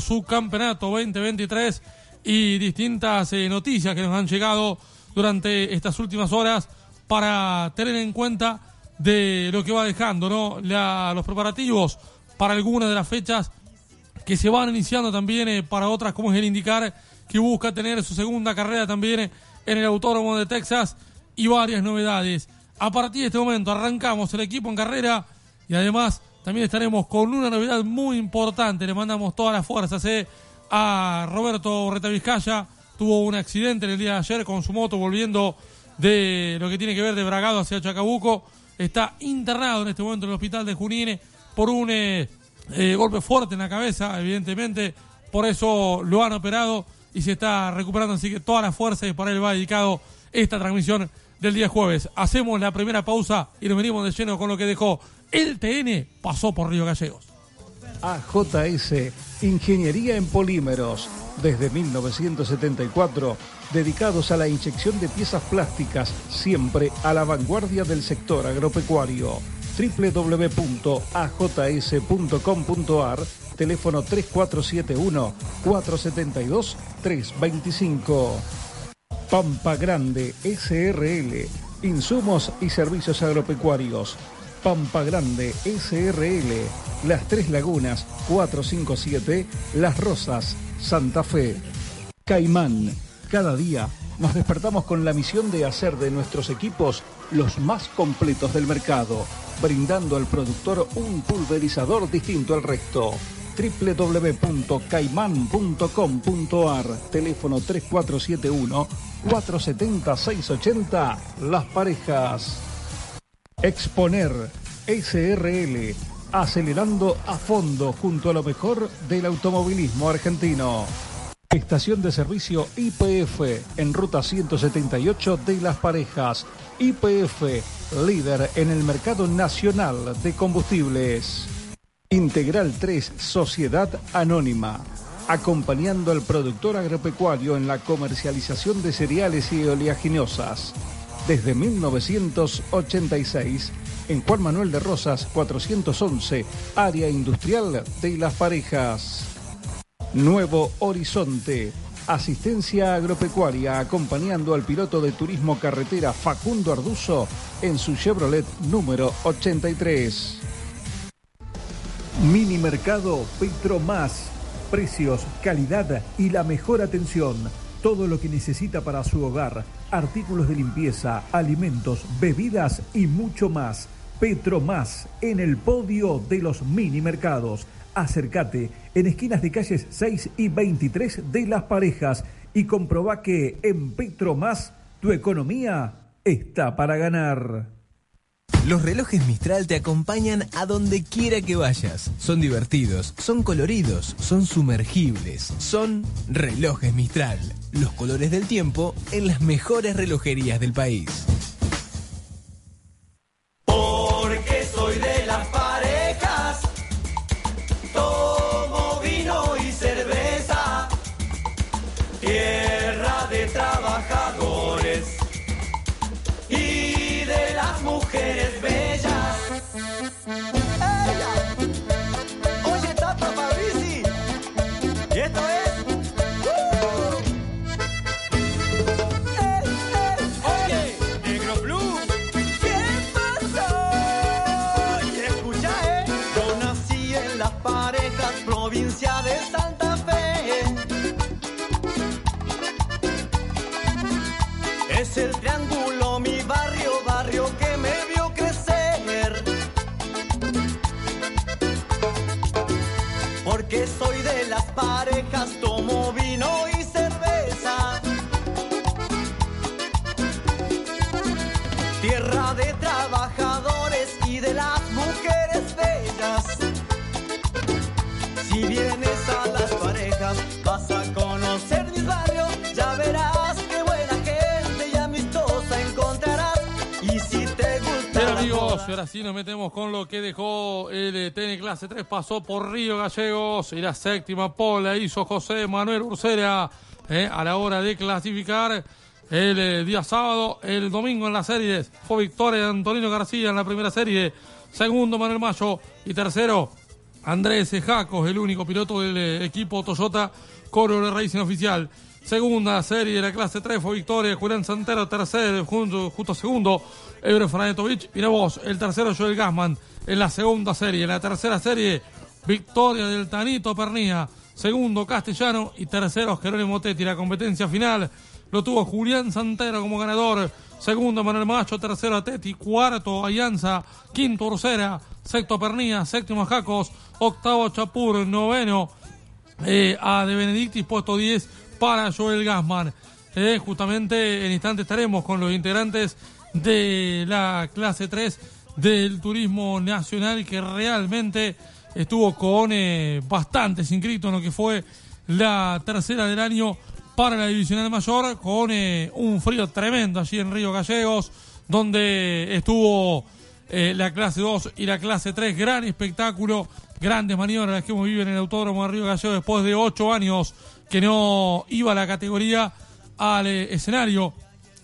su campeonato 2023 y distintas eh, noticias que nos han llegado durante estas últimas horas para tener en cuenta de lo que va dejando ¿no? los preparativos para algunas de las fechas que se van iniciando también eh, para otras, como es el indicar, que busca tener su segunda carrera también en el Autódromo de Texas y varias novedades. A partir de este momento arrancamos el equipo en carrera y además también estaremos con una novedad muy importante. Le mandamos todas las fuerzas eh, a Roberto Retavizcaya. Tuvo un accidente el día de ayer con su moto volviendo de lo que tiene que ver de Bragado hacia Chacabuco. Está internado en este momento en el hospital de Junín por un eh, eh, golpe fuerte en la cabeza, evidentemente. Por eso lo han operado y se está recuperando. Así que todas las fuerzas y para él va dedicado esta transmisión del día jueves. Hacemos la primera pausa y nos venimos de lleno con lo que dejó el TN pasó por Río Gallegos. AJS, Ingeniería en Polímeros, desde 1974, dedicados a la inyección de piezas plásticas, siempre a la vanguardia del sector agropecuario. www.ajs.com.ar, teléfono 3471 472 325. Pampa Grande SRL, insumos y servicios agropecuarios Pampa Grande SRL, Las Tres Lagunas 457, Las Rosas, Santa Fe. Caimán, cada día nos despertamos con la misión de hacer de nuestros equipos los más completos del mercado, brindando al productor un pulverizador distinto al resto www.caiman.com.ar, teléfono 3471 470 680, Las Parejas. Exponer SRL, acelerando a fondo junto a lo mejor del automovilismo argentino. Estación de servicio IPF en ruta 178 de Las Parejas. IPF, líder en el mercado nacional de combustibles. Integral 3, Sociedad Anónima. Acompañando al productor agropecuario en la comercialización de cereales y oleaginosas desde 1986 en Juan Manuel de Rosas 411, área industrial de Las Parejas. Nuevo Horizonte, asistencia agropecuaria acompañando al piloto de turismo carretera Facundo Arduzo en su Chevrolet número 83. Mini Mercado Petro Más, precios, calidad y la mejor atención todo lo que necesita para su hogar, artículos de limpieza, alimentos, bebidas y mucho más. Petro Más en el podio de los mini mercados. Acércate en esquinas de calles 6 y 23 de Las Parejas y comproba que en Petro Más tu economía está para ganar. Los relojes Mistral te acompañan a donde quiera que vayas. Son divertidos, son coloridos, son sumergibles, son relojes Mistral. Los colores del tiempo en las mejores relojerías del país. Ahora sí nos metemos con lo que dejó el TN Clase 3. Pasó por Río Gallegos y la séptima pola hizo José Manuel Ursera eh, a la hora de clasificar el eh, día sábado. El domingo en las series fue victoria Antonino García en la primera serie. Segundo Manuel Mayo y tercero Andrés Jacos, el único piloto del eh, equipo Toyota Coro Racing Oficial. Segunda serie de la clase 3 fue victoria Julián Santero, tercero, justo, justo segundo, Ebre Fernández Mira vos, el tercero Joel Gassman en la segunda serie. En la tercera serie, victoria del Tanito Pernía, segundo Castellano y tercero Jerónimo Tetti. La competencia final lo tuvo Julián Santero como ganador. Segundo Manuel Macho, tercero Tetti, cuarto Alianza, quinto Ursera, sexto Pernía, séptimo Jacos, octavo Chapur, noveno eh, a De Benedictis, puesto 10 para Joel Gassman. Eh, justamente en instante estaremos con los integrantes de la clase 3 del turismo nacional que realmente estuvo con eh, bastantes inscritos en lo que fue la tercera del año para la divisional mayor con eh, un frío tremendo allí en Río Gallegos donde estuvo la clase 2 y la clase 3 gran espectáculo grandes maniobras que hemos vivido en el autódromo de Río Gallegos después de ocho años que no iba la categoría al eh, escenario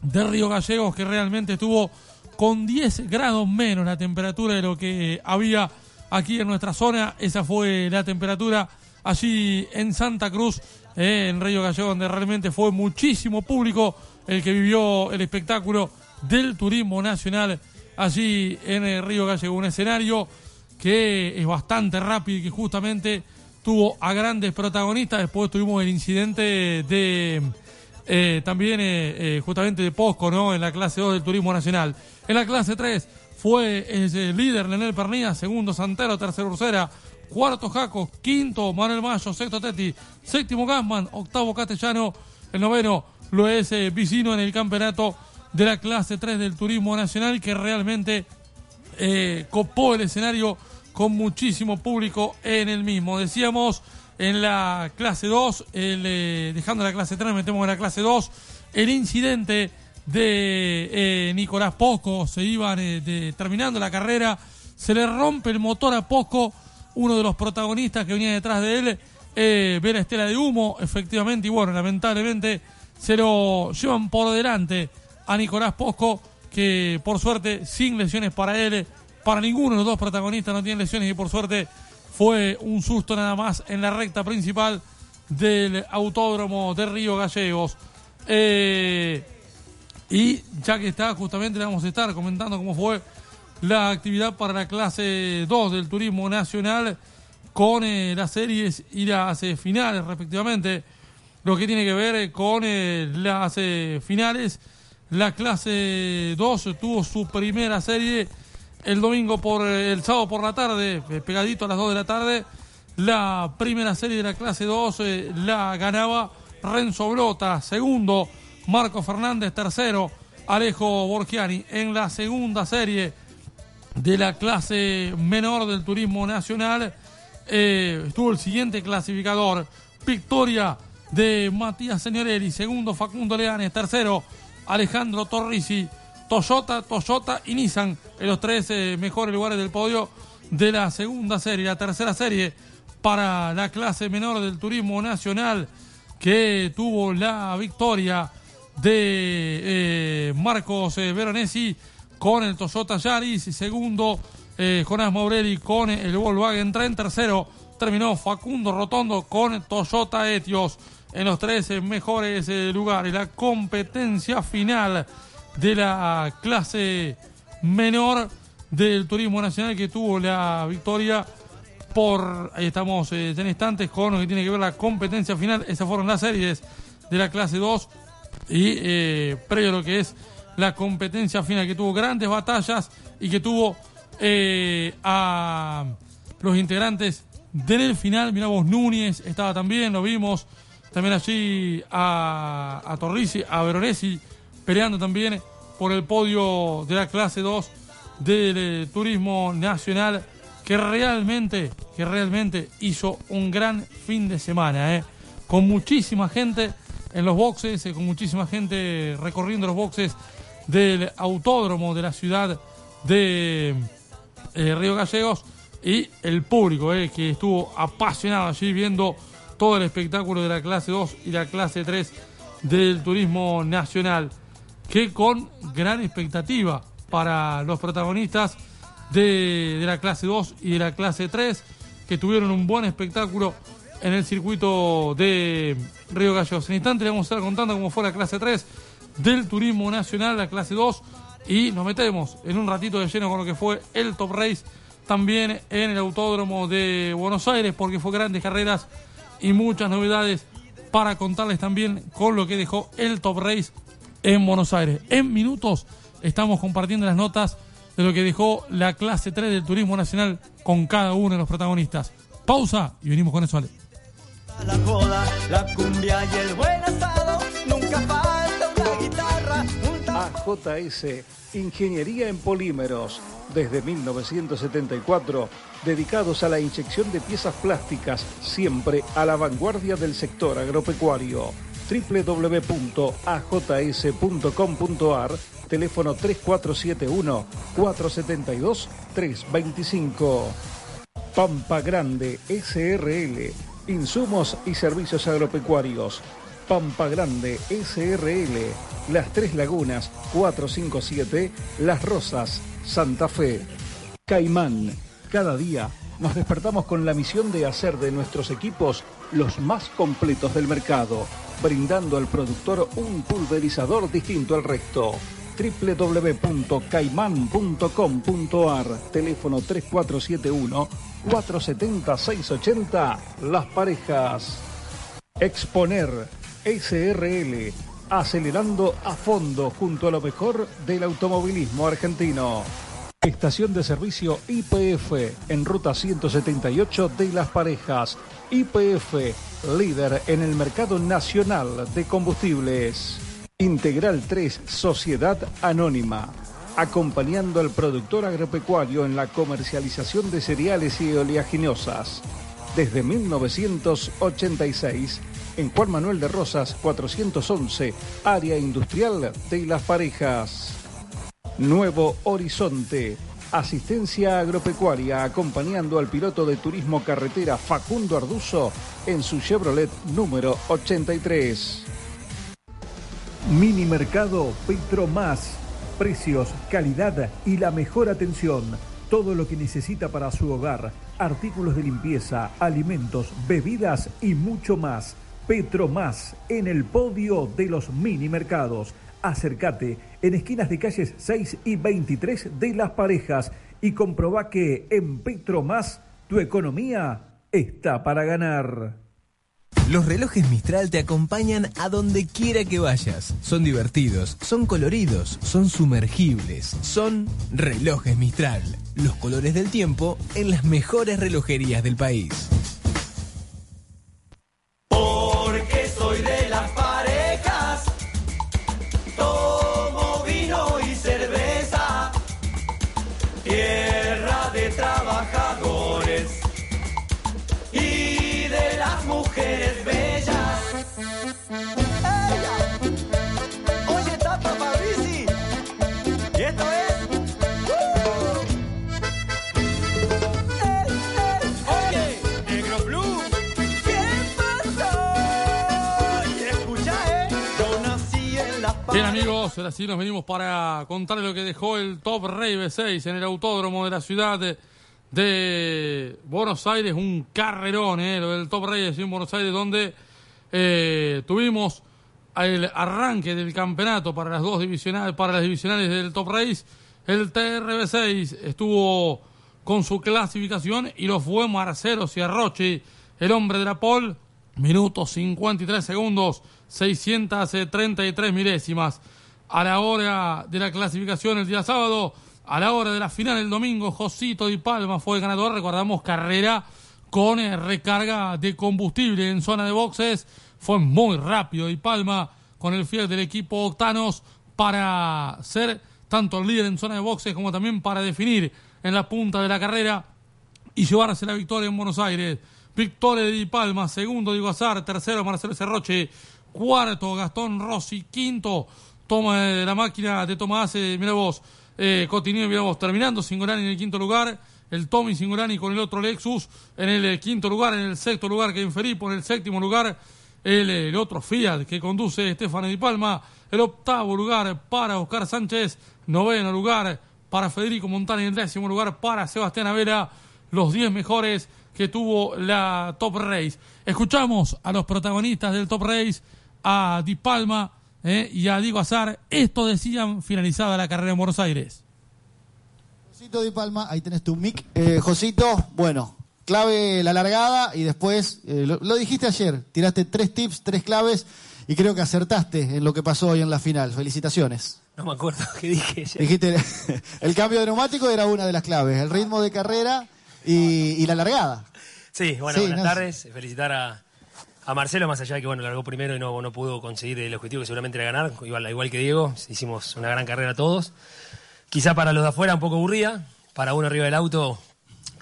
de Río Gallegos, que realmente estuvo con 10 grados menos la temperatura de lo que había aquí en nuestra zona. Esa fue la temperatura allí en Santa Cruz, eh, en Río Gallegos, donde realmente fue muchísimo público el que vivió el espectáculo del turismo nacional allí en el Río Gallegos. Un escenario que es bastante rápido y que justamente tuvo a grandes protagonistas. Después tuvimos el incidente de eh, también eh, eh, justamente de Posco, ¿no? En la clase 2 del Turismo Nacional. En la clase 3 fue el líder Lenel Pernía, segundo Santero, tercero Ursera, cuarto Jaco, quinto Manuel Mayo, sexto Teti, séptimo Gasman, octavo Castellano, el noveno lo es Vicino en el campeonato de la clase 3 del Turismo Nacional que realmente copó el escenario con muchísimo público en el mismo. Decíamos en la clase 2, eh, dejando la clase 3, metemos en la clase 2, el incidente de eh, Nicolás Poco, se iban eh, terminando la carrera, se le rompe el motor a Poco, uno de los protagonistas que venía detrás de él, ve la estela de humo, efectivamente, y bueno, lamentablemente se lo llevan por delante a Nicolás Poco, que por suerte, sin lesiones para él, para ninguno de los dos protagonistas no tienen lesiones y por suerte fue un susto nada más en la recta principal del autódromo de Río Gallegos. Eh, y ya que está, justamente le vamos a estar comentando cómo fue la actividad para la clase 2 del turismo nacional con eh, las series y las eh, finales respectivamente. Lo que tiene que ver con las finales. La clase 2 tuvo su primera serie el domingo por eh, el sábado por la tarde, eh, pegadito a las 2 de la tarde, la primera serie de la clase 2 eh, la ganaba Renzo Blota, segundo Marco Fernández, tercero Alejo Borgiani. En la segunda serie de la clase menor del turismo nacional estuvo el siguiente clasificador, victoria de Matías Señorelli, segundo Facundo Leanes, tercero Alejandro Torrisi, Toyota, Toyota y Nissan en los tres eh, mejores lugares del podio de la segunda serie. La tercera serie para la clase menor del turismo nacional que tuvo la victoria de eh, Marcos eh, Veronesi con el Toyota Yaris. Segundo, Jonás Maurelli con el Volkswagen Tren. Tercero, terminó Facundo Rotondo con Toyota Etios en los tres mejores lugares. La competencia final de la clase menor del turismo nacional que tuvo la victoria por, ahí estamos eh, en instantes con lo que tiene que ver la competencia final, esas fueron las series de la clase 2 y eh, previo a lo que es la competencia final que tuvo grandes batallas y que tuvo eh, a los integrantes del final, miramos Núñez estaba también, lo vimos. También allí a, a a Veronesi peleando también por el podio de la clase 2 del eh, turismo nacional que realmente, que realmente hizo un gran fin de semana, eh, con muchísima gente en los boxes, eh, con muchísima gente recorriendo los boxes del autódromo de la ciudad de Río Gallegos y el público que estuvo apasionado allí viendo todo el espectáculo de la clase 2 y la clase 3 del turismo nacional, que con gran expectativa para los protagonistas de, la clase 2 y de la clase 3, que tuvieron un buen espectáculo en el circuito de Río Gallegos. En instante le vamos a estar contando cómo fue la clase 3 del Turismo Nacional, la clase 2, y nos metemos en un ratito de lleno con lo que fue el Top Race también en el Autódromo de Buenos Aires, porque fue grandes carreras y muchas novedades para contarles también con lo que dejó el Top Race en Buenos Aires. En minutos estamos compartiendo las notas de lo que dejó la clase 3 del Turismo Nacional con cada uno de los protagonistas. Pausa y venimos con eso, Ale. La joda, la cumbia y el buen asado, nunca falta una guitarra, AJS, Ingeniería en Polímeros, desde 1974, dedicados a la inyección de piezas plásticas, siempre a la vanguardia del sector agropecuario. www.ajs.com.ar, teléfono 3471-472-325. Pampa Grande SRL, insumos y servicios agropecuarios. Pampa Grande SRL, Las Tres Lagunas 457, Las Rosas, Santa Fe. Caimán, cada día nos despertamos con la misión de hacer de nuestros equipos los más completos del mercado, brindando al productor un pulverizador distinto al resto. www.caiman.com.ar Teléfono 3471-470-680 Las Parejas. Exponer SRL Acelerando a fondo junto a lo mejor del automovilismo argentino. Estación de servicio IPF en ruta 178 de Las Parejas. IPF, líder en el mercado nacional de combustibles. Integral 3, Sociedad Anónima. Acompañando al productor agropecuario en la comercialización de cereales y oleaginosas. Desde 1986, en Juan Manuel de Rosas 411, área industrial de Las Parejas. Nuevo Horizonte. Asistencia agropecuaria acompañando al piloto de turismo carretera Facundo Arduzo en su Chevrolet número 83. Mini Mercado Petromás. Precios, calidad y la mejor atención. Todo lo que necesita para su hogar. Artículos de limpieza, alimentos, bebidas y mucho más. Petromás en el podio de los mini mercados. Acércate en esquinas de calles 6 y 23 de Las Parejas y comprobá que en Petromás tu economía está para ganar. Los relojes Mistral te acompañan a donde quiera que vayas. Son divertidos, son coloridos, son sumergibles, son relojes Mistral. Los colores del tiempo en las mejores relojerías del país. 2. Ahora sí nos venimos para contarles lo que dejó el Top Rey B6 en el autódromo de la ciudad de, Buenos Aires. Un carrerón, ¿eh? Lo del Top Rey en Buenos Aires, donde eh, tuvimos el arranque del campeonato para las dos divisionales, para las divisionales del Top Race. El TRB6 estuvo con su clasificación y lo fue Marcelo Ciarrochi, el hombre de la pole, minutos 53 segundos, 633 milésimas. A la hora de la clasificación el día sábado, a la hora de la final el domingo, Josito Di Palma fue el ganador. Recordamos carrera con eh, recarga de combustible en zona de boxes. Fue muy rápido Di Palma con el fiel del equipo Octanos para ser tanto el líder en zona de boxes como también para definir en la punta de la carrera y llevarse la victoria en Buenos Aires. Victoria de Di Palma, segundo Diego Azar, tercero Marcelo Cerroche, cuarto Gastón Rossi, quinto toma de la máquina de Tomás, eh, mira vos, eh, mira vos, terminando Singolani en el quinto lugar, el Tommy Singolani con el otro Lexus en el eh, quinto lugar, en el sexto lugar que Felipe, en el séptimo lugar el, el otro Fiat que conduce Estefano Di Palma, el octavo lugar para Oscar Sánchez, noveno lugar para Federico Montana y el décimo lugar para Sebastián Avera, los diez mejores que tuvo la Top Race. Escuchamos a los protagonistas del Top Race, a Di Palma eh, y a Diego Azar. Esto decían finalizada la carrera en Buenos Aires. Josito Di Palma, ahí tenés tu mic. Eh, Josito, bueno, clave la largada y después, eh, lo, lo dijiste ayer, tiraste tres tips, tres claves y creo que acertaste en lo que pasó hoy en la final. Felicitaciones. No me acuerdo qué dije. ya. Dijiste, el cambio de neumático era una de las claves, el ritmo de carrera y, y la largada. Sí, bueno, Sí, buenas no, tardes. Felicitar a, a Marcelo, más allá de que bueno, largó primero y no, no pudo conseguir el objetivo que seguramente era ganar, igual, igual que Diego, hicimos una gran carrera todos. Quizá para los de afuera un poco aburrida, para uno arriba del auto,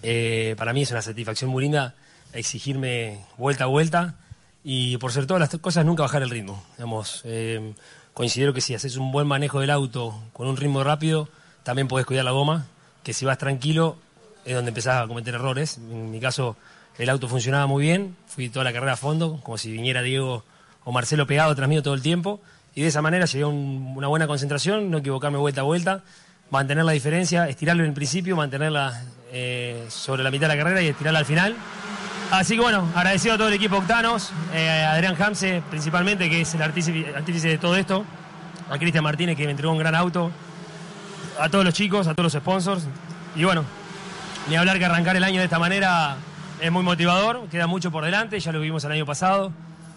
eh, para mí es una satisfacción muy linda exigirme vuelta a vuelta y por ser todas las cosas nunca bajar el ritmo. Digamos, eh, considero que si haces un buen manejo del auto con un ritmo rápido, también podés cuidar la goma, que si vas tranquilo es donde empezás a cometer errores. En mi caso, el auto funcionaba muy bien, fui toda la carrera a fondo, como si viniera Diego o Marcelo pegado tras mío todo el tiempo, y de esa manera llegué a un- una buena concentración, no equivocarme vuelta a vuelta, mantener la diferencia, estirarlo en el principio, mantenerla eh, sobre la mitad de la carrera y estirarla al final. Así que bueno, agradecido a todo el equipo Octanos, eh, a Adrián Hamse principalmente, que es el artífice, artífice de todo esto, a Cristian Martínez, que me entregó un gran auto, a todos los chicos, a todos los sponsors, y bueno, ni hablar que arrancar el año de esta manera es muy motivador, queda mucho por delante, ya lo vimos el año pasado,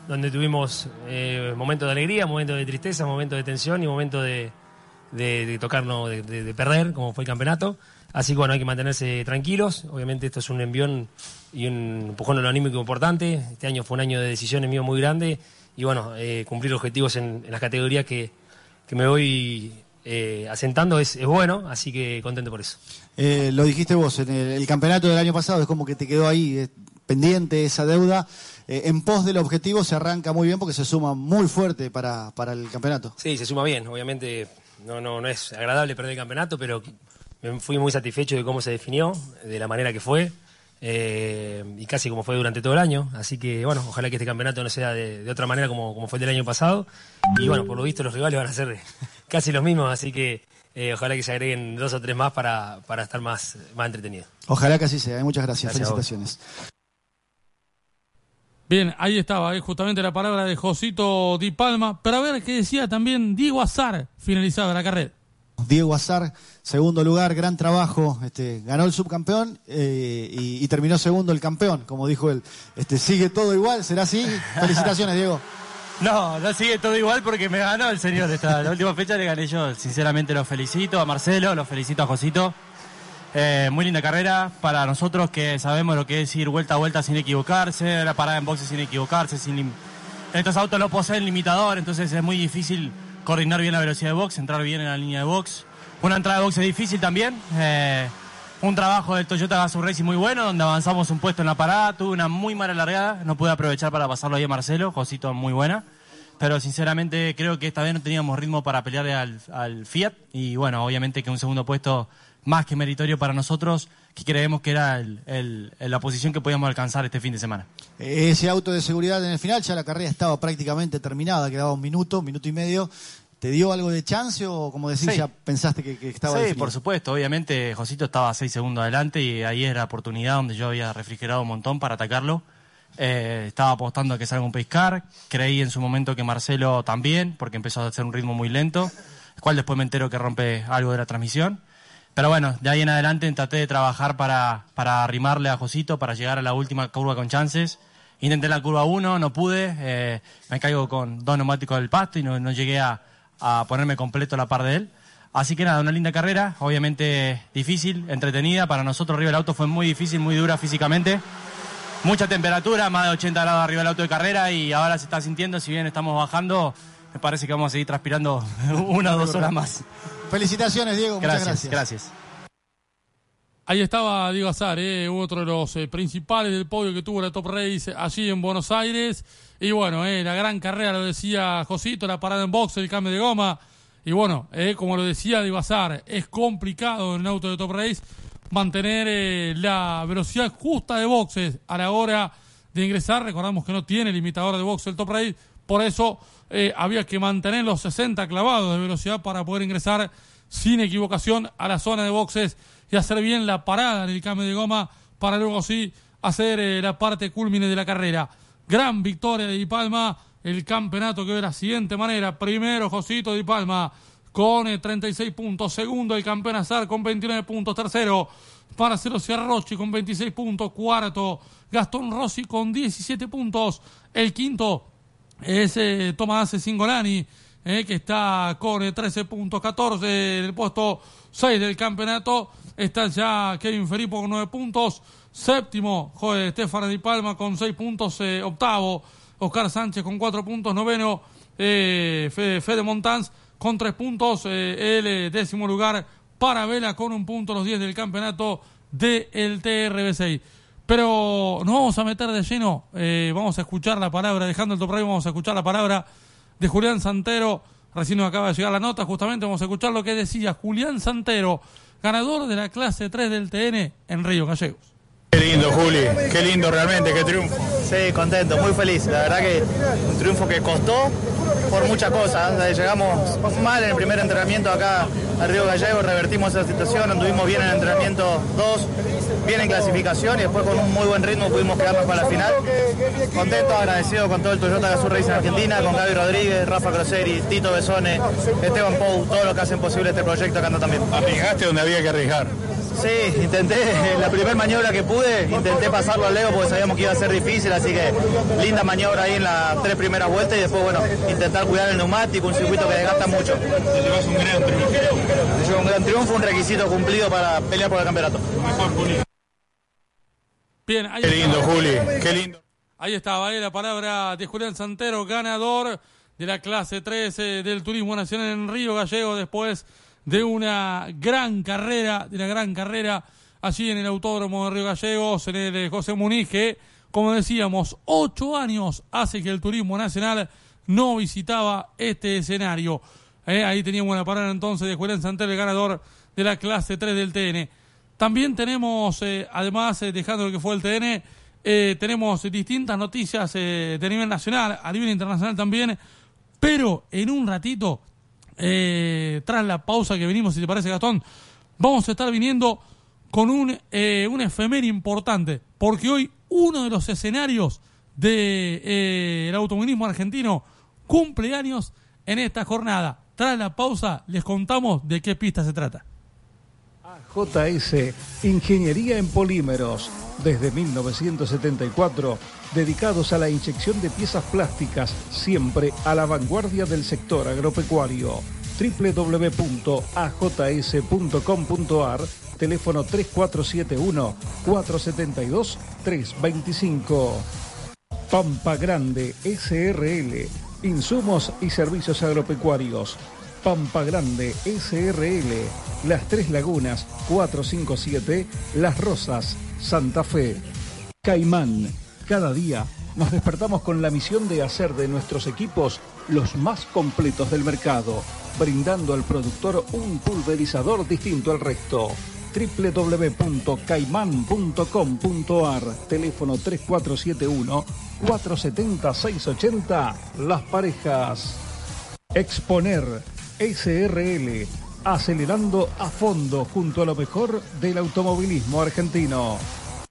donde tuvimos eh, momentos de alegría, momentos de tristeza, momentos de tensión y momentos de, de, tocarnos, de, de- de perder, como fue el campeonato. Así que bueno, hay que mantenerse tranquilos. Obviamente esto es un envión y un empujón anímico importante. Este año fue un año de decisiones mío muy grande y bueno, eh, cumplir objetivos en, en las categorías que, que me voy eh, asentando es, es bueno, así que contento por eso. Eh, lo dijiste vos, en el, el campeonato del año pasado es como que te quedó ahí eh, pendiente esa deuda. En pos del objetivo se arranca muy bien porque se suma muy fuerte para, para el campeonato. Sí, se suma bien. Obviamente no, no, no es agradable perder el campeonato, pero me fui muy satisfecho de cómo se definió, de la manera que fue, eh, y casi como fue durante todo el año. Así que, bueno, ojalá que este campeonato no sea de, de otra manera como, como fue el del año pasado. Y bueno, por lo visto los rivales van a ser casi los mismos, así que eh, ojalá que se agreguen dos o tres más para, para estar más, más entretenido. Ojalá que así sea. eh. Muchas gracias. Felicitaciones. Bien, ahí estaba, eh, justamente la palabra de Josito Di Palma. Pero a ver qué decía también Diego Azar, finalizada la carrera. Diego Azar, segundo lugar, gran trabajo. Este, ganó el subcampeón eh, y, y terminó segundo el campeón, como dijo él. Este, sigue todo igual, ¿será así? Felicitaciones, Diego. No, no sigue todo igual porque me ganó el señor. Esta, la última fecha le gané yo. Sinceramente lo felicito a Marcelo, lo felicito a Josito. Eh, muy linda carrera para nosotros que sabemos lo que es ir vuelta a vuelta sin equivocarse, la parada en boxes sin equivocarse. Sin Estos autos no poseen limitador, entonces es muy difícil coordinar bien la velocidad de box, entrar bien en la línea de box. Una entrada de box es difícil también. Eh, un trabajo del Toyota Gazoo Racing muy bueno, donde avanzamos un puesto en la parada. Tuve una muy mala largada, no pude aprovechar para pasarlo ahí a Marcelo. Josito muy buena. Pero sinceramente creo que esta vez no teníamos ritmo para pelearle al, Fiat. Y bueno, obviamente que un segundo puesto más que meritorio para nosotros, que creemos que era el- la posición que podíamos alcanzar este fin de semana. Ese auto de seguridad en el final, ya la carrera estaba prácticamente terminada, quedaba un minuto, minuto y medio. ¿Te dio algo de chance o, como decís, Sí. ya pensaste que, que estaba Sí, definido? por supuesto. Obviamente, Josito estaba seis segundos adelante y ahí era la oportunidad donde yo había refrigerado un montón para atacarlo. Eh, estaba apostando a que salga un pescar. Creí en su momento que Marcelo también, porque empezó a hacer un ritmo muy lento, el cual después me entero que rompe algo de la transmisión. Pero bueno, de ahí en adelante traté de trabajar para, para arrimarle a Josito, para llegar a la última curva con chances. Intenté la curva 1, no pude, eh, me caigo con dos neumáticos del pasto y no, no llegué a, a ponerme completo a la par de él. Así que nada, una linda carrera, obviamente difícil, entretenida. Para nosotros arriba del auto fue muy difícil, muy dura físicamente. Mucha temperatura, más de 80 grados arriba del auto de carrera y ahora se está sintiendo, si bien estamos bajando, me parece que vamos a seguir transpirando una o dos horas más. Felicitaciones, Diego. Muchas Gracias, gracias. Ahí estaba Diego Azar, eh, otro de los eh, principales del podio que tuvo la Top Race allí en Buenos Aires. Y bueno, eh, la gran carrera, lo decía Josito, la parada en box, el cambio de goma. Y bueno, eh, como lo decía Diego Azar, es complicado en un auto de Top Race mantener eh, la velocidad justa de boxes a la hora de ingresar. Recordamos que no tiene limitador de box el Top Race, por eso había que mantener los 60 clavados de velocidad para poder ingresar sin equivocación a la zona de boxes y hacer bien la parada en el cambio de goma para luego sí hacer eh, la parte culmine de la carrera. Gran victoria de Di Palma, el campeonato que de la siguiente manera. Primero Josito Di Palma con 36 puntos, segundo el campeón Azar con 29 puntos, tercero Marcelo Ciarrochi con 26 puntos, cuarto Gastón Rossi con 17 puntos, el quinto es eh, Tomás Singolani, eh, que está con 13 puntos, 14 en el puesto 6 del campeonato, está ya Kevin Feripo con 9 puntos, séptimo Estefano Di Palma con 6 puntos, eh, octavo Oscar Sánchez con 4 puntos, noveno Fede, Fede Montans con 3 puntos, el décimo lugar para Vela con un punto los 10 del campeonato del TRB6. Pero nos vamos a meter de lleno, eh, vamos a escuchar la palabra, dejando el top vamos a escuchar la palabra de Julián Santero. Recién nos acaba de llegar la nota, justamente vamos a escuchar lo que decía Julián Santero, ganador de la clase 3 del TN en Río Gallegos. Qué lindo, Juli, qué lindo realmente, qué triunfo. Sí, contento, muy feliz. La verdad que un triunfo que costó por muchas cosas. Llegamos mal en el primer entrenamiento acá al Río Gallego, revertimos esa situación, anduvimos bien en el entrenamiento 2, bien en clasificación y después con un muy buen ritmo pudimos quedarnos para la final. Contento, agradecido con todo el Toyota Gazoo Racing Argentina, con Gaby Rodríguez, Rafa Croseri, Tito Besone, Esteban Pou, todos los que hacen posible este proyecto acá anda también. Arriesgaste donde había que arriesgar. Sí, intenté, la primera maniobra que pude, intenté pasarlo al Leo porque sabíamos que iba a ser difícil, así que linda maniobra ahí en las tres primeras vueltas y después, bueno, intentar cuidar el neumático, un circuito que desgasta mucho. Te llevas un gran triunfo. un gran triunfo, un requisito cumplido para pelear por el campeonato. Bien, ahí Qué lindo, Juli, qué lindo. Ahí estaba ahí la palabra de Julián Santero, ganador de la clase 13 del Turismo Nacional en Río Gallego después de una gran carrera, de una gran carrera allí en el Autódromo de Río Gallegos, en el José Muniz, que, como decíamos, ocho años hace que el Turismo Nacional no visitaba este escenario. Eh, ahí teníamos la palabra entonces de Julián Santel, el ganador de la clase 3 del TN. También tenemos, eh, además, eh, dejando lo que fue el TN, tenemos distintas noticias de nivel nacional, a nivel internacional también, pero en un ratito eh, tras la pausa que venimos, si te parece, Gastón, vamos a estar viniendo con un, eh, un importante, porque hoy uno de los escenarios del de, eh, automovilismo argentino cumple años en esta jornada. Tras la pausa, les contamos de qué pista se trata. JS, Ingeniería en Polímeros, desde 1974, dedicados a la inyección de piezas plásticas, siempre a la vanguardia del sector agropecuario. www.ajs.com.ar, teléfono 3471-472-325. Pampa Grande SRL, insumos y servicios agropecuarios Pampa Grande SRL, Las Tres Lagunas 457, Las Rosas, Santa Fe. Caimán, cada día nos despertamos con la misión de hacer de nuestros equipos los más completos del mercado, brindando al productor un pulverizador distinto al resto www.caiman.com.ar, teléfono 3471 470 680, Las Parejas. Exponer SRL, acelerando a fondo junto a lo mejor del automovilismo argentino.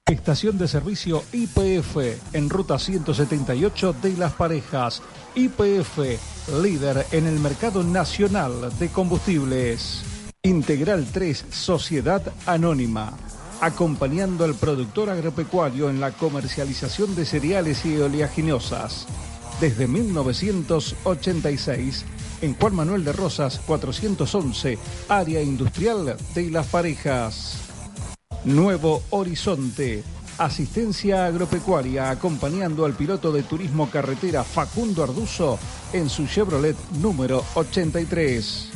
Estación de servicio IPF en ruta 178 de Las Parejas. IPF, líder en el mercado nacional de combustibles. Integral 3, Sociedad Anónima. Acompañando al productor agropecuario en la comercialización de cereales y oleaginosas. Desde 1986 en Juan Manuel de Rosas 411, área industrial de Las Parejas. Nuevo Horizonte, asistencia agropecuaria acompañando al piloto de turismo carretera Facundo Arduzo en su Chevrolet número 83.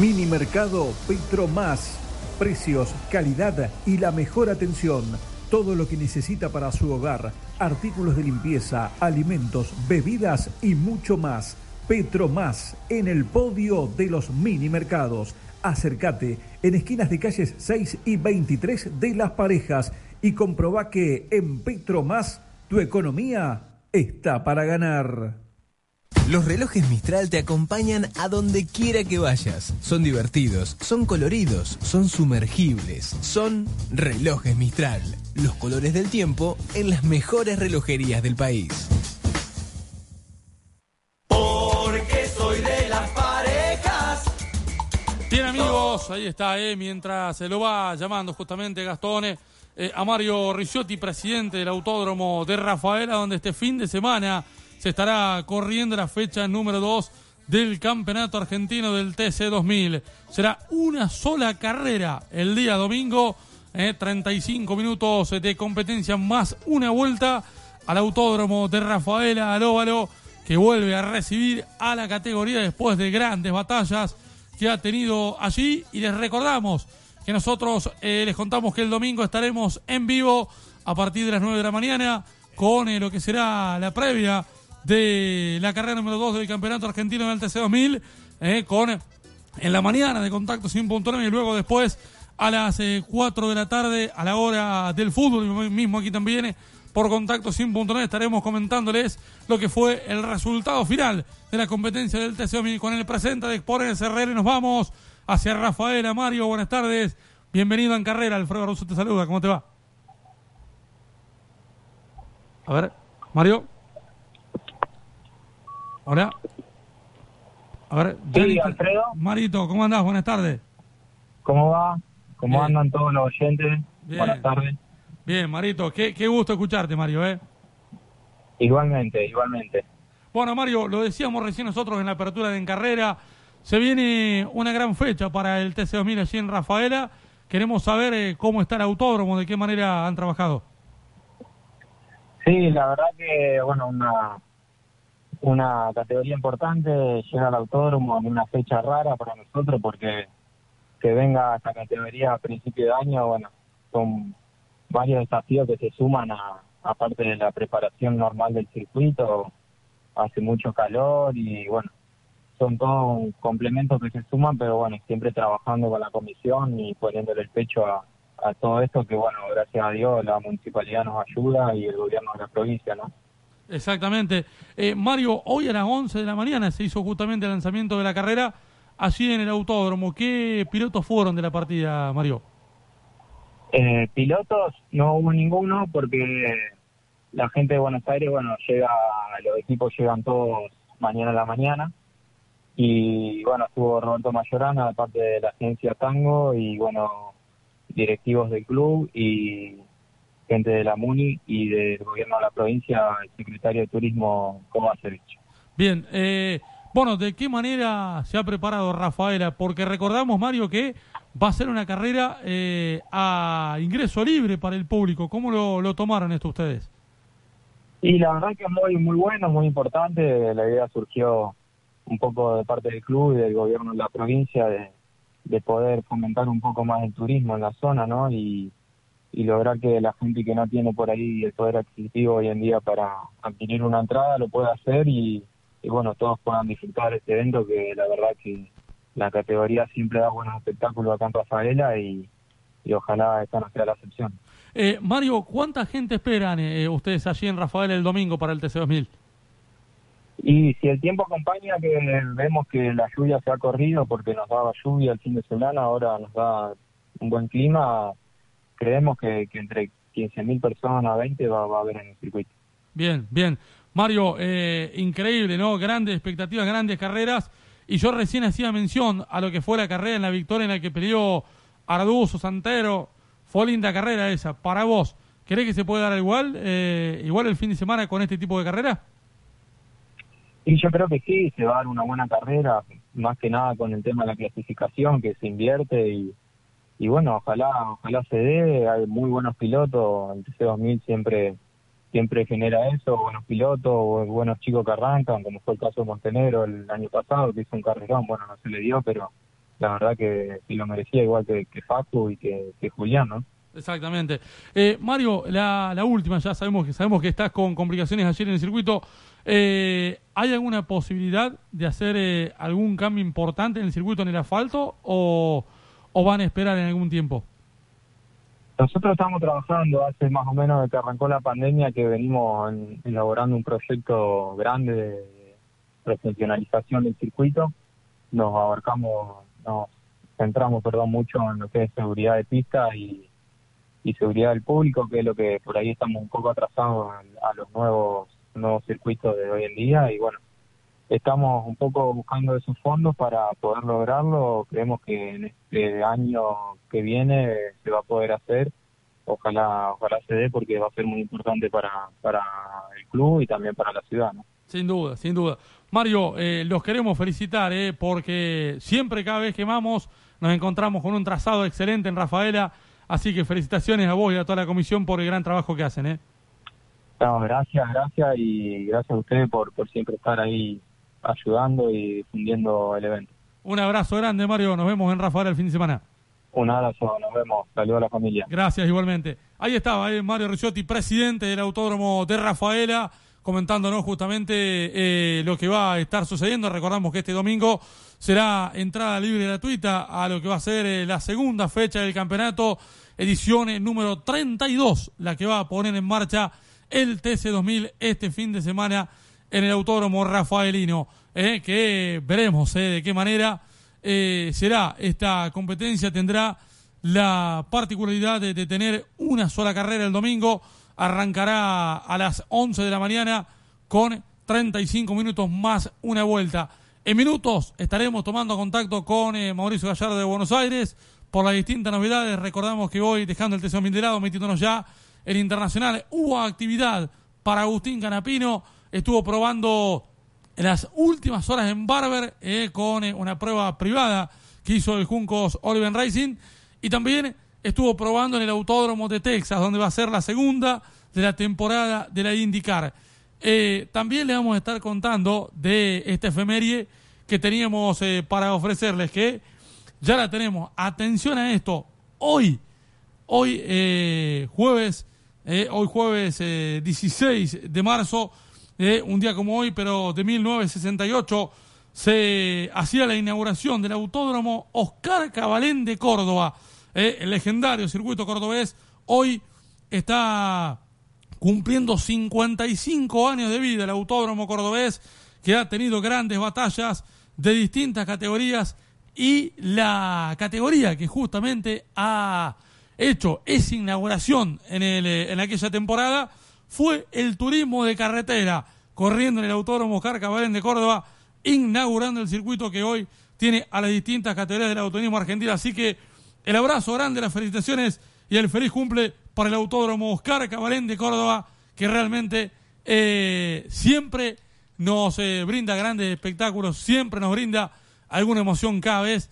Mini Mercado Petro Más, precios, calidad y la mejor atención. Todo lo que necesita para su hogar, artículos de limpieza, alimentos, bebidas y mucho más Petro Más en el podio de los mini mercados. Acércate en esquinas de calles 6 y 23 de Las Parejas y comproba que en Petro Más tu economía está para ganar. Los relojes Mistral te acompañan a donde quiera que vayas. Son divertidos, son coloridos, son sumergibles, son relojes Mistral. Los colores del tiempo en las mejores relojerías del país. Amigos, ahí está, eh, mientras se lo va llamando justamente Gastone eh, a Mario Ricciotti, presidente del Autódromo de Rafaela, donde este fin de semana se estará corriendo la fecha número 2 del Campeonato Argentino del TC 2000. Será una sola carrera el día domingo, eh, 35 minutos de competencia más una vuelta al Autódromo de Rafaela, al óvalo, que vuelve a recibir a la categoría después de grandes batallas que ha tenido allí. Y les recordamos que nosotros eh, les contamos que el domingo estaremos en vivo a partir de las 9 de la mañana con eh, lo que será la previa de la carrera número 2 del Campeonato Argentino del TC 2000 eh, con en la mañana de contacto sin punto y luego después a las 4 de la tarde a la hora del fútbol mismo aquí también eh, por contacto sin punto estaremos comentándoles lo que fue el resultado final de la competencia del TC 2000 con el presente de Exponer Herrera y nos vamos hacia Rafaela Mario buenas tardes bienvenido en carrera Alfredo Russo te saluda ¿cómo te va? A ver Mario Hola. A ver, Sí, Alfredo. Marito, ¿cómo andás? Buenas tardes. ¿Cómo va? ¿Cómo Bien. andan todos los oyentes? Bien. Buenas tardes. Bien, Marito, qué, qué gusto escucharte, Mario, ¿eh? Igualmente, igualmente. Bueno, Mario, lo decíamos recién nosotros en la apertura de En Carrera. Se viene una gran fecha para el TC2000 allí en Rafaela. Queremos saber eh, cómo está el autódromo, de qué manera han trabajado. Sí, la verdad que, bueno, una, una categoría importante llega al autódromo en una fecha rara para nosotros porque que venga esta categoría a principio de año, bueno, son varios desafíos que se suman a, aparte de la preparación normal del circuito, hace mucho calor y bueno, son todos complementos que se suman, pero bueno, siempre trabajando con la comisión y poniéndole el pecho a, todo esto que bueno, gracias a Dios la municipalidad nos ayuda y el gobierno de la provincia, ¿no? Exactamente. Eh, Mario, hoy a las 11 de la mañana se hizo justamente el lanzamiento de la carrera allí en el autódromo. ¿Qué pilotos fueron de la partida, Mario? Eh, pilotos no hubo ninguno porque la gente de Buenos Aires, bueno, llega, los equipos llegan todos mañana a la mañana y bueno, estuvo Roberto Mayorana de parte de la agencia Tango y bueno, directivos del club y gente de la MUNI y del gobierno de la provincia, el secretario de Turismo Kovacevic. Bien, eh, bueno, ¿de qué manera se ha preparado Rafaela? Porque recordamos, Mario, que va a ser una carrera eh, a ingreso libre para el público. ¿Cómo lo, tomaron esto ustedes? Y la verdad que es muy, muy bueno, muy importante. La idea surgió un poco de parte del club y del gobierno de la provincia de, de poder fomentar un poco más el turismo en la zona, ¿no? Y, y lograr que la gente que no tiene por ahí el poder adquisitivo hoy en día para adquirir una entrada lo pueda hacer y, y bueno, todos puedan disfrutar este evento que la verdad que la categoría siempre da buenos espectáculos acá en Rafaela y, y ojalá esta no sea la excepción. Eh, Mario, ¿cuánta gente esperan eh, ustedes allí en Rafaela el domingo para el TC2000? Y si el tiempo acompaña, que vemos que la lluvia se ha corrido porque nos daba lluvia el fin de semana, ahora nos da un buen clima, creemos que, que entre 15.000 personas a 20 va, va a haber en el circuito. Bien, bien. Mario, eh, increíble, ¿no? Grandes expectativas, grandes carreras. Y yo recién hacía mención a lo que fue la carrera en la victoria en la que peleó Arduzo, Santero. Fue linda carrera esa. Para vos, ¿querés que se pueda dar igual, eh, igual el fin de semana con este tipo de carrera? Y yo creo que sí, se va a dar una buena carrera, más que nada con el tema de la clasificación que se invierte y, y bueno, ojalá ojalá se dé, hay muy buenos pilotos, el TC2000 siempre siempre genera eso, buenos pilotos, buenos chicos que arrancan, como fue el caso de Montenegro el año pasado, que hizo un carrerón, bueno, no se le dio, pero la verdad que lo merecía, igual que, que Facu y que, que Julián, ¿no? Exactamente. Eh, Mario, la, la última, ya sabemos que sabemos que estás con complicaciones ayer en el circuito. Eh, ¿Hay alguna posibilidad de hacer eh, algún cambio importante en el circuito en el asfalto o, o van a esperar en algún tiempo? Nosotros estamos trabajando hace más o menos desde que arrancó la pandemia que venimos en- elaborando un proyecto grande de, profesionalización del circuito. Nos abarcamos, nos centramos, perdón, mucho en lo que es seguridad de pista y, y seguridad del público, que es lo que por ahí estamos un poco atrasados a, a los nuevos nuevos circuitos de hoy en día y bueno, estamos un poco buscando esos fondos para poder lograrlo. Creemos que en este año que viene se va a poder hacer. Ojalá, ojalá se dé porque va a ser muy importante para, para el club y también para la ciudad. ¿no? Sin duda, sin duda. Mario, eh, los queremos felicitar eh, porque siempre, cada vez que vamos, nos encontramos con un trazado excelente en Rafaela. Así que felicitaciones a vos y a toda la comisión por el gran trabajo que hacen. ¿eh? No, gracias, gracias y gracias a ustedes por, por siempre estar ahí ayudando y difundiendo el evento. Un abrazo grande, Mario. Nos vemos en Rafaela el fin de semana. Un abrazo, nos vemos. Saludos a la familia. Gracias, igualmente. Ahí estaba eh, Mario Ricciotti, presidente del Autódromo de Rafaela, comentándonos justamente eh, lo que va a estar sucediendo. Recordamos que este domingo será entrada libre y gratuita a lo que va a ser eh, la segunda fecha del campeonato, edición número 32, la que va a poner en marcha el TC2000 este fin de semana en el Autódromo Rafaelino, eh, que veremos eh, de qué manera eh, será esta competencia, tendrá la particularidad de, tener una sola carrera el domingo, arrancará a las 11 de la mañana con 35 minutos más una vuelta. En minutos estaremos tomando contacto con Mauricio Gallardo de Buenos Aires por las distintas novedades. Recordamos que voy dejando el TC2000 de lado, metiéndonos ya el internacional. Hubo actividad para Agustín Canapino, estuvo probando en las últimas horas en Barber eh, con eh, una prueba privada que hizo el Juncos Oliver Racing y también estuvo probando en el Autódromo de Texas, donde va a ser la segunda de la temporada de la IndyCar. Eh, también le vamos a estar contando de esta efeméride que teníamos para ofrecerles, que ya la tenemos. Atención a esto, hoy, hoy eh, jueves hoy jueves eh, 16 de marzo, eh, un día como hoy, pero de 1968, se hacía la inauguración del autódromo Oscar Cabalén de Córdoba, eh, el legendario circuito cordobés. Hoy está cumpliendo 55 años de vida el autódromo cordobés, que ha tenido grandes batallas de distintas categorías y la categoría que justamente ha hecho esa inauguración en, el, en aquella temporada fue el turismo de carretera, corriendo en el Autódromo Oscar Cabalén de Córdoba, inaugurando el circuito que hoy tiene a las distintas categorías del automovilismo argentino. Así que el abrazo grande, las felicitaciones y el feliz cumple para el Autódromo Oscar Cabalén de Córdoba, que realmente eh, siempre nos eh, brinda grandes espectáculos, siempre nos brinda alguna emoción cada vez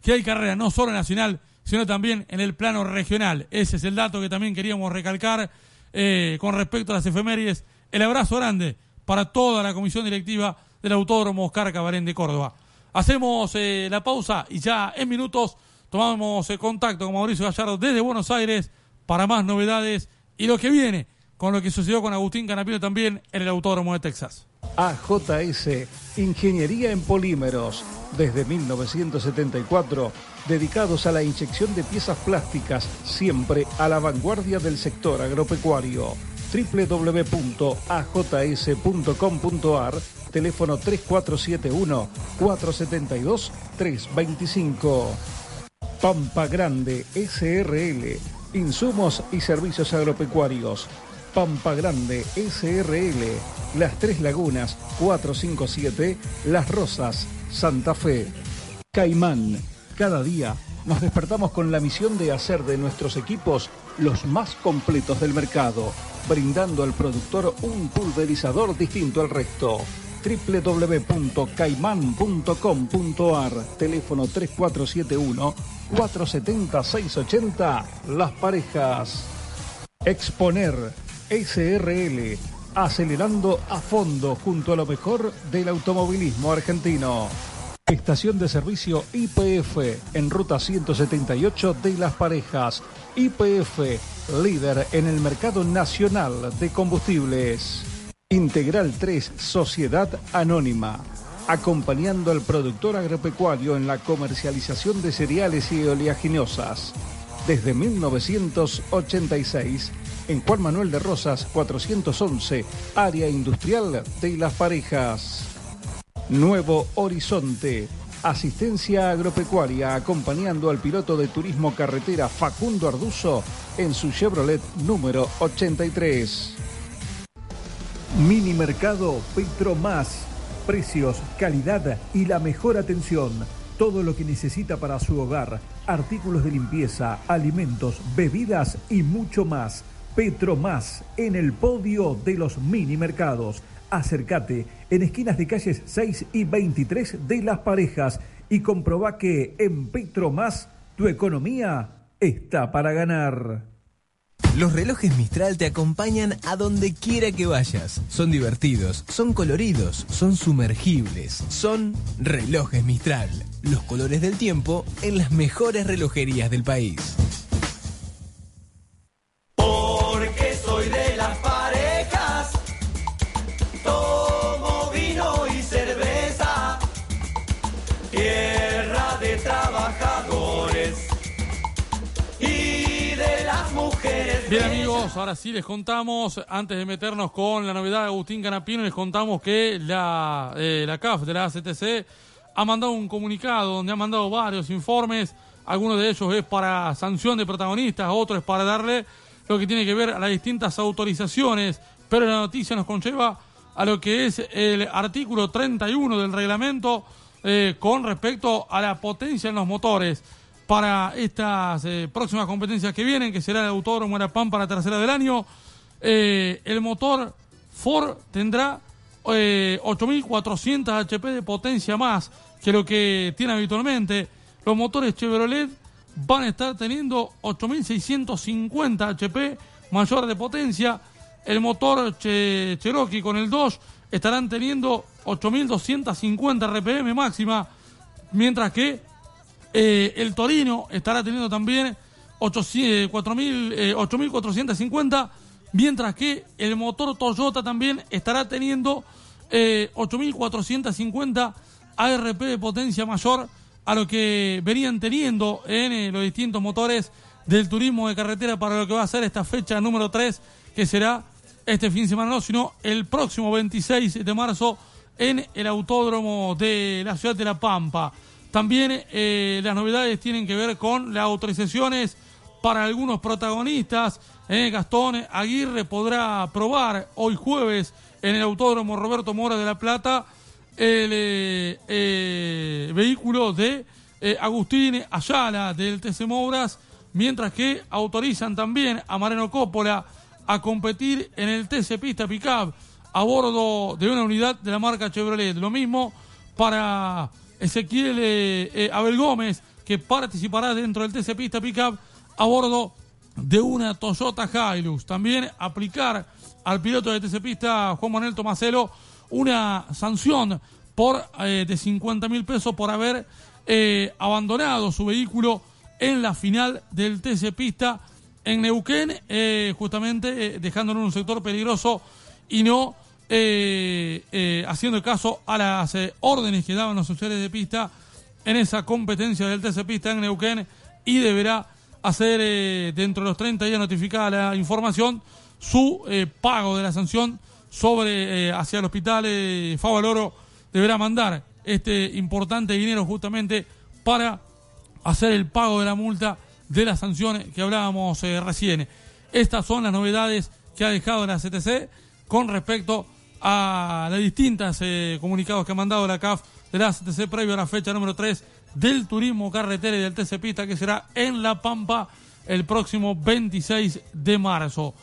que hay carrera, no solo nacional, sino también en el plano regional. Ese es el dato que también queríamos recalcar eh, con respecto a las efemérides. El abrazo grande para toda la comisión directiva del Autódromo Oscar Cabarén de Córdoba. Hacemos eh, la pausa y ya en minutos tomamos eh, contacto con Mauricio Gallardo desde Buenos Aires para más novedades y lo que viene con lo que sucedió con Agustín Canapino también en el Autódromo de Texas. AJS, Ingeniería en Polímeros, desde 1974, dedicados a la inyección de piezas plásticas, siempre a la vanguardia del sector agropecuario. www.ajs.com.ar, teléfono 3471-472-325. Pampa Grande SRL, insumos y servicios agropecuarios. Pampa Grande SRL, Las Tres Lagunas 457, Las Rosas, Santa Fe. Caimán, cada día nos despertamos con la misión de hacer de nuestros equipos los más completos del mercado, brindando al productor un pulverizador distinto al resto www.caiman.com.ar Teléfono 3471-470-680 Las Parejas Exponer SRL Acelerando a fondo junto a lo mejor del automovilismo argentino. Estación de servicio IPF en ruta 178 de Las Parejas. IPF, líder en el mercado nacional de combustibles. Integral 3 Sociedad Anónima, acompañando al productor agropecuario en la comercialización de cereales y oleaginosas. Desde 1986, en Juan Manuel de Rosas 411, área industrial de Las Parejas. Nuevo Horizonte. Asistencia agropecuaria acompañando al piloto de turismo carretera Facundo Arduzo en su Chevrolet número 83. Mini Mercado Petro Más. Precios, calidad y la mejor atención. Todo lo que necesita para su hogar. Artículos de limpieza, alimentos, bebidas y mucho más. Petro Más en el podio de los mini mercados. Acércate en esquinas de calles 6 y 23 de Las Parejas y comproba que en Petro Más tu economía está para ganar. Los relojes Mistral te acompañan a donde quiera que vayas. Son divertidos, son coloridos, son sumergibles, son relojes Mistral. Los colores del tiempo en las mejores relojerías del país. Bien amigos, ahora sí les contamos, antes de meternos con la novedad de Agustín Canapino, les contamos que la, eh, la CAF de la ACTC ha mandado un comunicado donde ha mandado varios informes, algunos de ellos es para sanción de protagonistas, otros es para darle lo que tiene que ver a las distintas autorizaciones, pero la noticia nos conlleva a lo que es el artículo 31 del reglamento eh, con respecto a la potencia en los motores para estas eh, próximas competencias que vienen, que será el Autódromo Pampa la tercera del año. Eh, el motor Ford tendrá eh, 8.400 HP de potencia más que lo que tiene habitualmente. Los motores Chevrolet van a estar teniendo 8.650 HP mayor de potencia. El motor Che- Cherokee con el 2 estarán teniendo 8.250 RPM máxima, mientras que eh, el Torino estará teniendo también 800, 4.000, eh, 8.450, mientras que el motor Toyota también estará teniendo eh, 8.450 ARP de potencia mayor a lo que venían teniendo en eh, los distintos motores del turismo de carretera para lo que va a ser esta fecha número 3, que será este fin de semana, no, sino el próximo 26 de marzo en el autódromo de la ciudad de La Pampa. También eh, las novedades tienen que ver con las autorizaciones para algunos protagonistas. Eh, Gastón Aguirre podrá probar hoy jueves en el autódromo Roberto Mora de La Plata el eh, eh, vehículo de Agustín Ayala del TC Mouras, mientras que autorizan también a Mariano Coppola a competir en el TC Pista Pickup a bordo de una unidad de la marca Chevrolet. Lo mismo para Ezequiel eh, eh, Abel Gómez, que participará dentro del TC Pista Pickup a bordo de una Toyota Hilux. También aplicar al piloto de TC Pista Juan Manuel Tomaselo una sanción por eh, de 50 mil pesos por haber abandonado su vehículo en la final del TC Pista en Neuquén, justamente dejándolo en un sector peligroso y no eh, eh, haciendo caso a las eh, órdenes que daban los oficiales de pista en esa competencia del TC Pista en Neuquén y deberá hacer dentro de los 30 días notificada la información su pago de la sanción sobre hacia el hospital eh, Favaloro deberá mandar este importante dinero justamente para hacer el pago de la multa de las sanciones que hablábamos recién. Estas son las novedades que ha dejado la CTC con respecto a las distintas eh, comunicados que ha mandado la CAF de la CTC previo a la fecha número 3 del turismo carretera y del TC Pista que será en La Pampa el próximo 26 de marzo.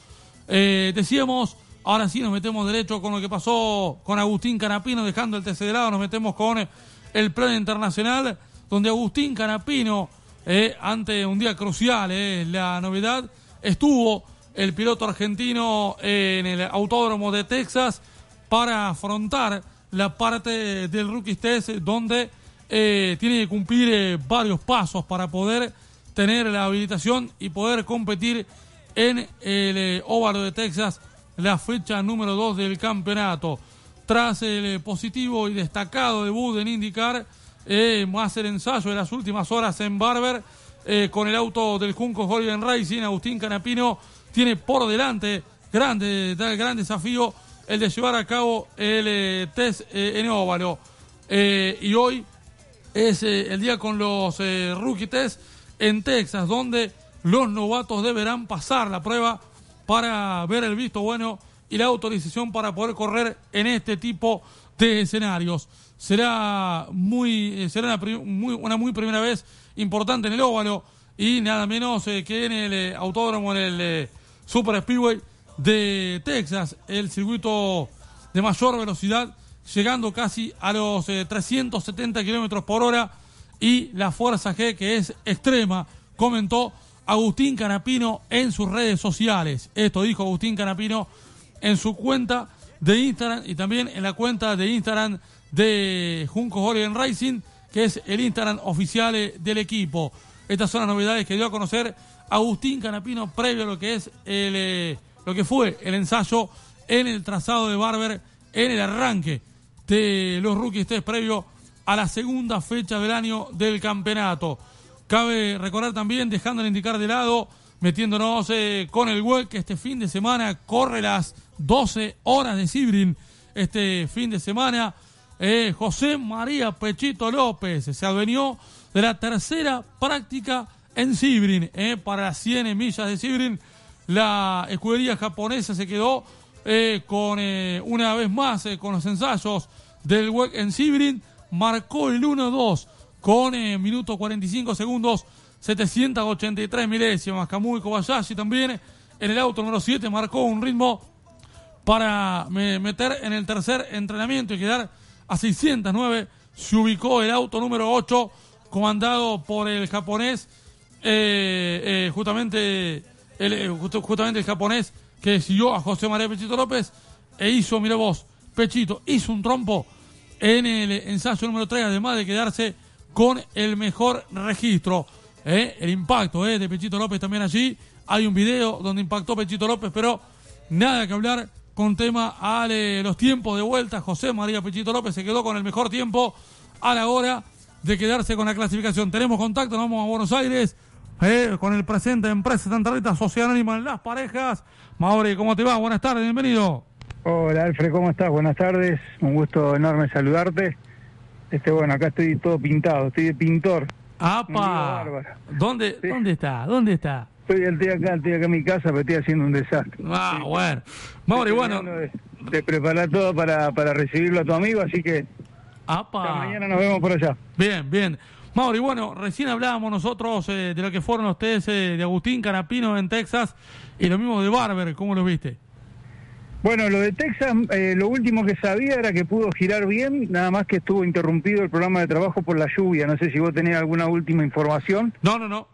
Eh, decíamos, ahora sí nos metemos derecho con lo que pasó con Agustín Canapino, dejando el TC de lado, nos metemos con el plano internacional, donde Agustín Canapino, eh, ante un día crucial, eh, la novedad, estuvo el piloto argentino eh, en el autódromo de Texas para afrontar la parte del Rookie Test, donde eh, tiene que cumplir eh, varios pasos para poder tener la habilitación y poder competir en el eh, óvalo de Texas, la fecha número 2 del campeonato. Tras el eh, positivo y destacado debut en IndyCar, eh, más el ensayo de las últimas horas en Barber, con el auto del Junco Holden Racing, Agustín Canapino tiene por delante grande, gran desafío el de llevar a cabo el eh, test eh, en óvalo. Eh, y hoy es el día con los rookie test en Texas, donde los novatos deberán pasar la prueba para ver el visto bueno y la autorización para poder correr en este tipo de escenarios. Será muy, será una, muy, una muy primera vez importante en el óvalo y nada menos que en el autódromo, en el Super Speedway de Texas, el circuito de mayor velocidad, llegando casi a los eh, 370 kilómetros por hora y la fuerza G que es extrema, comentó Agustín Canapino en sus redes sociales. Esto dijo Agustín Canapino en su cuenta de Instagram y también en la cuenta de Instagram de Junco Oregon Racing, que es el Instagram oficial eh, del equipo. Estas son las novedades que dio a conocer Agustín Canapino previo a lo que es el, eh, lo que fue el ensayo en el trazado de Barber en el arranque de los rookies previo a la segunda fecha del año del campeonato. Cabe recordar también, dejando el indicar de lado, metiéndonos eh, con el web que este fin de semana corre las 12 horas de Sibrin. Este fin de semana, eh, José María Pechito López se advenió de la tercera práctica en Sibrin. eh, para las 100 millas de Sibrin, la escudería japonesa se quedó eh, con eh, una vez más eh, con los ensayos del WEC en Sibrin, marcó el 1-2 con minuto 45 segundos, 783 milésimas. Kamui Kobayashi también en el auto número 7 marcó un ritmo para me- meter en el tercer entrenamiento y quedar a 609. Se ubicó el auto número 8, comandado por el japonés, justamente, eh, justamente el japonés que siguió a José María Pechito López e hizo, mire vos, Pechito hizo un trompo en el ensayo número 3, además de quedarse con el mejor registro. ¿eh? El impacto ¿eh? de Pechito López también allí. Hay un video donde impactó Pechito López, pero nada que hablar con tema a los tiempos de vuelta. José María Pechito López se quedó con el mejor tiempo a la hora de quedarse con la clasificación. Tenemos contacto, nos vamos a Buenos Aires eh, con el presente de Empresa Santa Rita, Sociedad Anónima en Las Parejas. Mauri, ¿cómo te va? Buenas tardes, bienvenido. Hola Alfred, ¿cómo estás? Buenas tardes, un gusto enorme saludarte. Este, bueno, acá estoy todo pintado, estoy de pintor. ¡Apa! Lío bárbaro. ¿Dónde, ¿Dónde está? ¿Dónde está? Estoy, estoy acá, estoy acá en mi casa, pero estoy haciendo un desastre. Ah, bueno. Mauri, bueno. terminando De, de preparar todo para, para recibirlo a tu amigo, así que ¡Apa! hasta mañana nos vemos por allá. Bien, bien. Mauri, bueno, recién hablábamos nosotros eh, de lo que fueron los test eh, de Agustín Canapino en Texas y lo mismo de Barber, ¿cómo lo viste? Bueno, lo de Texas, eh, lo último que sabía era que pudo girar bien, nada más que estuvo interrumpido el programa de trabajo por la lluvia. No sé si vos tenés alguna última información. No, no, no.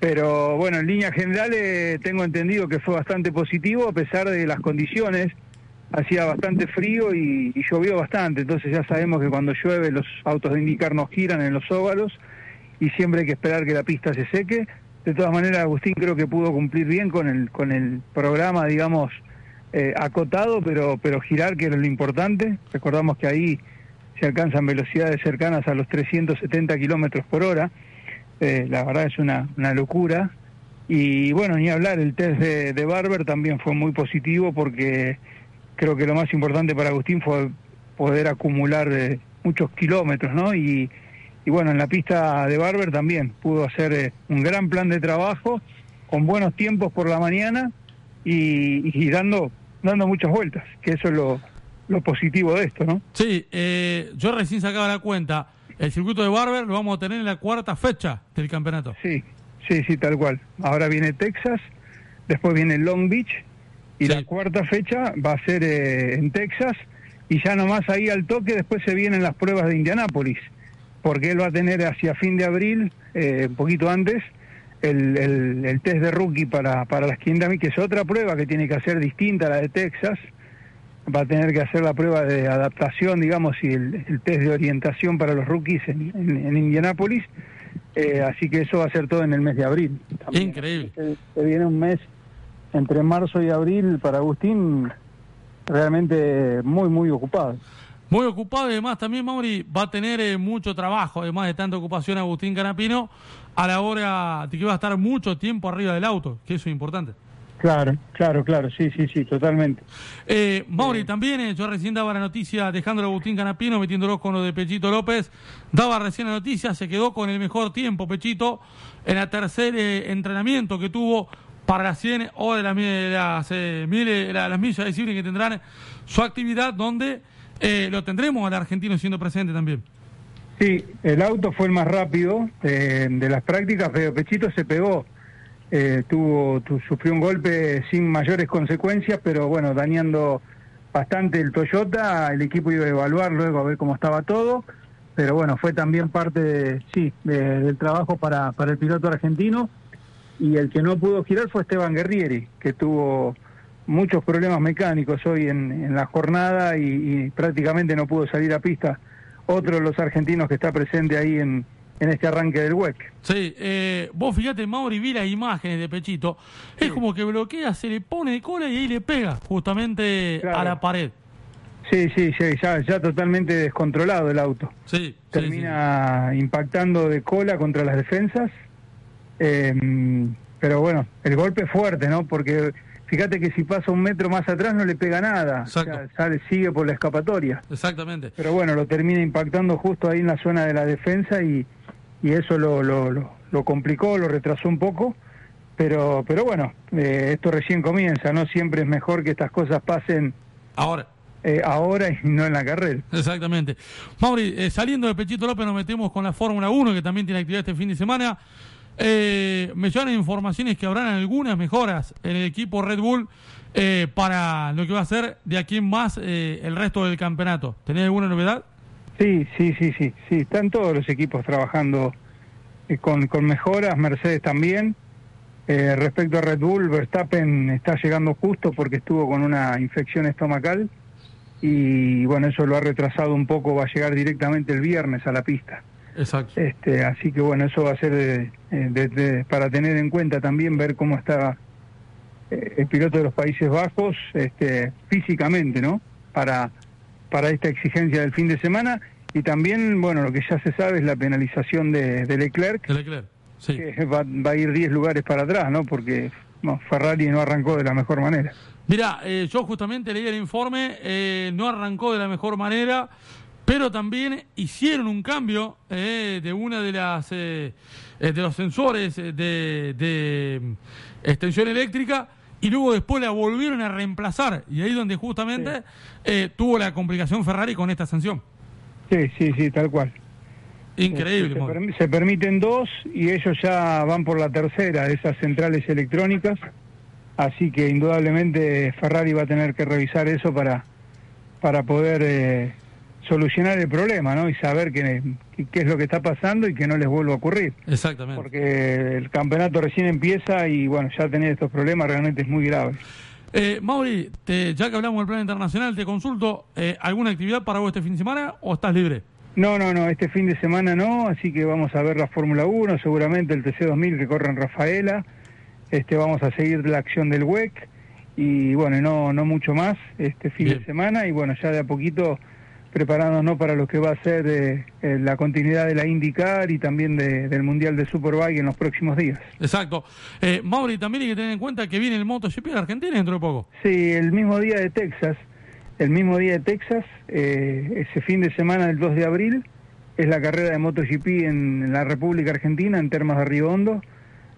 Pero bueno, en líneas generales tengo entendido que fue bastante positivo a pesar de las condiciones. Hacía bastante frío y, llovió bastante, entonces ya sabemos que cuando llueve los autos de indicar no giran en los óvalos y siempre hay que esperar que la pista se seque. De todas maneras, Agustín creo que pudo cumplir bien con el, con el programa, digamos, eh, acotado, pero, pero girar, que era lo importante. Recordamos que ahí se alcanzan velocidades cercanas a los 370 kilómetros por hora. Eh, la verdad es una, una locura. Y bueno, ni hablar, el test de Barber también fue muy positivo porque creo que lo más importante para Agustín fue poder acumular eh, muchos kilómetros, ¿no? Y, y bueno, en la pista de Barber también pudo hacer eh, un gran plan de trabajo con buenos tiempos por la mañana y, y dando, dando muchas vueltas, que eso es lo, lo positivo de esto, ¿no? Sí, eh, yo recién sacaba la cuenta. El circuito de Barber lo vamos a tener en la cuarta fecha del campeonato. Sí, sí, sí, tal cual. Ahora viene Texas, después viene Long Beach y la cuarta fecha va a ser eh, en Texas y ya nomás ahí al toque después se vienen las pruebas de Indianápolis, porque él va a tener hacia fin de abril, eh, un poquito antes, el, el, el test de rookie para, para las 500 mil, que es otra prueba que tiene que hacer distinta a la de Texas. Va a tener que hacer la prueba de adaptación, digamos, y el, el test de orientación para los rookies en, en, en Indianápolis. Eh, así que eso va a ser todo en el mes de abril. También. Increíble. Se, se viene un mes entre marzo y abril para Agustín realmente muy, muy ocupado. Muy ocupado y además también Mauri va a tener eh, mucho trabajo, además de tanta ocupación Agustín Canapino, a la hora de que va a estar mucho tiempo arriba del auto, que eso es importante. Claro, claro, claro, sí, sí, sí, totalmente. Eh, Mauri, también eh, yo recién daba la noticia dejándolo a Agustín Canapino, metiéndolo con lo de Pechito López. Daba recién la noticia, se quedó con el mejor tiempo, Pechito, en el tercer eh, entrenamiento que tuvo para las 100 o de las, las, eh, mil- la- las millas que tendrán su actividad, donde eh, lo tendremos al argentino siendo presente también. Sí, el auto fue el más rápido eh, de las prácticas, pero Pechito se pegó. Eh, tuvo, tu- sufrió un golpe sin mayores consecuencias, pero bueno, dañando bastante el Toyota. El equipo iba a evaluar luego a ver cómo estaba todo. Pero bueno, fue también parte de, sí, de- del trabajo para, para el piloto argentino. Y el que no pudo girar fue Esteban Guerrieri, que tuvo muchos problemas mecánicos hoy en, en la jornada y, y prácticamente no pudo salir a pista. Otro de los argentinos que está presente ahí en, en este arranque del WEC. Sí, eh, vos fíjate, Mauri, vi las imágenes de Pechito. Es como que bloquea, se le pone de cola y ahí le pega justamente a la pared. Sí, sí, sí, ya, ya totalmente descontrolado el auto. Sí, Termina impactando de cola contra las defensas. Eh, pero bueno, el golpe es fuerte, ¿no? Porque fíjate que si pasa un metro más atrás no le pega nada. O sea, sale, sigue por la escapatoria. Exactamente. Pero bueno, lo termina impactando justo ahí en la zona de la defensa y, y eso lo, lo, lo, lo complicó, lo retrasó un poco. Pero, pero bueno, eh, esto recién comienza, ¿no? Siempre es mejor que estas cosas pasen ahora. eh, ahora y no en la carrera. Exactamente. Mauri, eh, saliendo de Pechito López nos metemos con la Fórmula 1, que también tiene actividad este fin de semana. Eh, me llegan informaciones que habrán algunas mejoras en el equipo Red Bull eh, para lo que va a ser de aquí en más eh, el resto del campeonato. ¿Tenés alguna novedad? Sí, sí, sí, sí, sí. Están todos los equipos trabajando eh, con, con mejoras, Mercedes también. Eh, respecto a Red Bull, Verstappen está llegando justo porque estuvo con una infección estomacal y bueno, eso lo ha retrasado un poco, va a llegar directamente el viernes a la pista. Exacto. Este, así que bueno, eso va a ser de- eh, de- de- para tener en cuenta también ver cómo está eh, el piloto de los Países Bajos este, físicamente, ¿no? Para, para esta exigencia del fin de semana y también, bueno, lo que ya se sabe es la penalización de, de Leclerc, De Leclerc. Sí. que va, va a ir 10 lugares para atrás, ¿no? Porque no, Ferrari no arrancó de la mejor manera. Mira, eh, yo justamente leí el informe, eh, no arrancó de la mejor manera, pero también hicieron un cambio eh, de una de las eh, eh, de los sensores eh, de, de mm, extensión eléctrica y luego después la volvieron a reemplazar y ahí donde justamente eh, tuvo la complicación Ferrari con esta sanción. Sí, sí, sí, tal cual. Increíble. Se, Mauro. permi- se permiten dos y ellos ya van por la tercera de esas centrales electrónicas. Así que indudablemente Ferrari va a tener que revisar eso para, para poder solucionar el problema ¿no? y saber qué, qué es lo que está pasando y que no les vuelva a ocurrir. Exactamente. Porque el campeonato recién empieza y bueno, ya tener estos problemas realmente es muy grave. Eh, Mauri, te- ya que hablamos del plan internacional, te consulto, eh, ¿alguna actividad para vos este fin de semana o estás libre? No, no, no, este fin de semana no, así que vamos a ver la Fórmula 1, seguramente el TC2000 que corre en Rafaela, este, vamos a seguir la acción del WEC y bueno, no, no mucho más este fin de semana y bueno, ya de a poquito preparándonos para lo que va a ser eh, eh, la continuidad de la IndyCar y también de- del Mundial de Superbike en los próximos días. Exacto. Eh, Mauri, también hay que tener en cuenta que viene el MotoGP de Argentina dentro de poco. Sí, el mismo día de Texas, el mismo día de Texas, eh, ese fin de semana del 2 de abril, es la carrera de MotoGP en la República Argentina, en Termas de Río Hondo.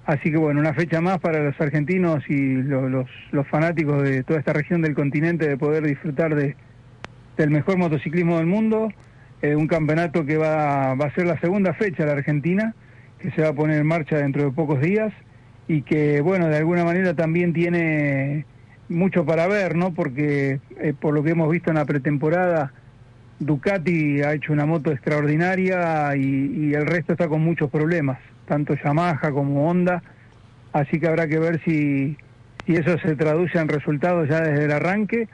Así que bueno, una fecha más para los argentinos y lo- los, los fanáticos de toda esta región del continente de poder disfrutar de, del mejor motociclismo del mundo. Eh, un campeonato que va, a ser la segunda fecha de la Argentina, que se va a poner en marcha dentro de pocos días y que bueno, de alguna manera también tiene mucho para ver, ¿no? Porque eh, por lo que hemos visto en la pretemporada, Ducati ha hecho una moto extraordinaria y, y el resto está con muchos problemas, tanto Yamaha como Honda, así que habrá que ver si, si eso se traduce en resultados ya desde el arranque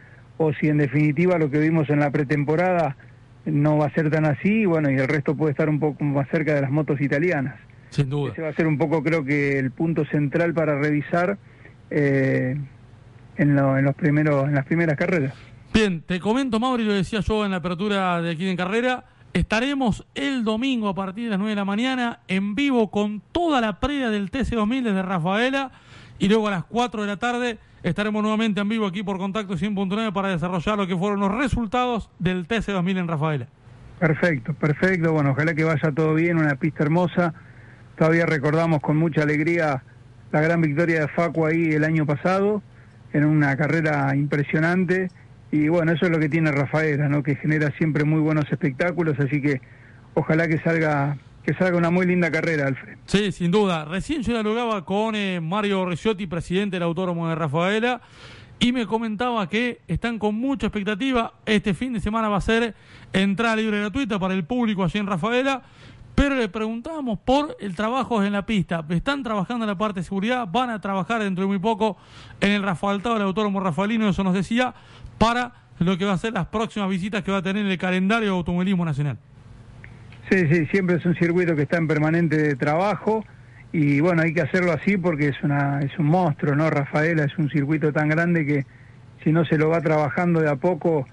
o si en definitiva lo que vimos en la pretemporada no va a ser tan así, bueno, y el resto puede estar un poco más cerca de las motos italianas. Sin duda. Ese va a ser un poco, creo que, el punto central para revisar eh, en, lo- en los primeros, en las primeras carreras. Bien, te comento, Mauri, lo decía yo en la apertura de aquí en carrera. Estaremos el domingo a partir de las 9 de la mañana en vivo con toda la previa del TC2000 desde Rafaela y luego a las 4 de la tarde estaremos nuevamente en vivo aquí por Contacto 100.9 para desarrollar lo que fueron los resultados del TC2000 en Rafaela. Perfecto, perfecto. Bueno, ojalá que vaya todo bien, una pista hermosa. Todavía recordamos con mucha alegría la gran victoria de Facu ahí el año pasado, en una carrera impresionante. Y bueno, eso es lo que tiene Rafaela, ¿no? Que genera siempre muy buenos espectáculos, así que ojalá que salga que salga una muy linda carrera, Alfred. Sí, sin duda. Recién yo dialogaba con eh, Mario Ricciotti, presidente del Autódromo de Rafaela, y me comentaba que están con mucha expectativa. Este fin de semana va a ser entrada libre gratuita para el público allí en Rafaela, pero le preguntábamos por el trabajo en la pista. Están trabajando en la parte de seguridad, van a trabajar dentro de muy poco en el Rafaeltado del Autódromo Rafaelino, eso nos decía, para lo que va a ser las próximas visitas que va a tener el calendario de automovilismo nacional. Sí, sí, siempre es un circuito que está en permanente trabajo y bueno, hay que hacerlo así porque es una es un monstruo, ¿no? Rafaela es un circuito tan grande que si no se lo va trabajando de a poco,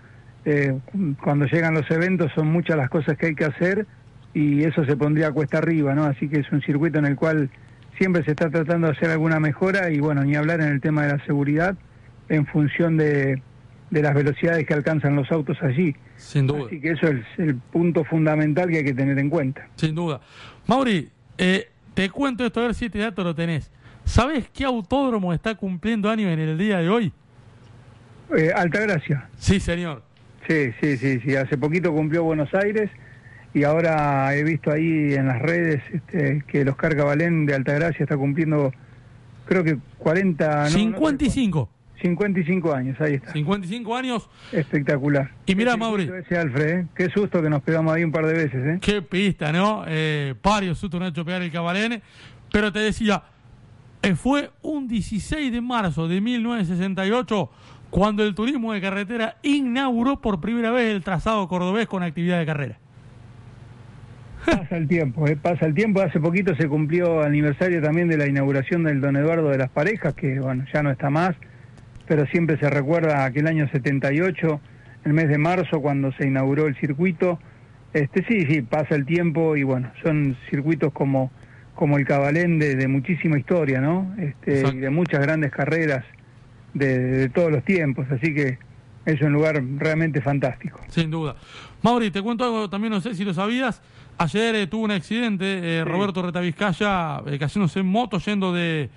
eh, cuando llegan los eventos son muchas las cosas que hay que hacer y eso se pondría cuesta arriba, ¿no? Así que es un circuito en el cual siempre se está tratando de hacer alguna mejora y bueno, ni hablar en el tema de la seguridad en función de, de las velocidades que alcanzan los autos allí. Sin duda. Así que eso es el punto fundamental que hay que tener en cuenta. Sin duda. Mauri, eh, te cuento esto a ver si este dato lo tenés. ¿Sabes qué autódromo está cumpliendo años en el día de hoy? Eh, Altagracia. Sí, señor. Sí, sí, sí, sí. Hace poquito cumplió Buenos Aires y ahora he visto ahí en las redes este, que el Oscar Cabalén de Altagracia está cumpliendo, creo que 40... no, 55. 55 años, ahí está. 55 años. Espectacular. Y mira, Mauri. Ese Alfred, ¿eh? qué susto que nos pegamos ahí un par de veces, ¿eh? Qué pista, ¿no? Eh, varios sustos no ha hecho pegar el Cabalén. Pero te decía, eh, fue un 16 de marzo de 1968 cuando el turismo de carretera inauguró por primera vez el trazado cordobés con actividad de carrera. Pasa el tiempo, ¿eh? pasa el tiempo. Hace poquito se cumplió aniversario también de la inauguración del Don Eduardo de las Parejas, que bueno, ya no está más, pero siempre se recuerda aquel año 78, el mes de marzo, cuando se inauguró el circuito. Este sí, sí, pasa el tiempo y bueno, son circuitos como, como el Cabalén de, de muchísima historia, ¿no? Este, y de muchas grandes carreras de, de todos los tiempos, así que es un lugar realmente fantástico. Sin duda. Mauri, te cuento algo también, no sé si lo sabías. Ayer eh, tuvo un accidente, eh, Roberto Retavizcaya, eh, cayéndose en moto yendo de,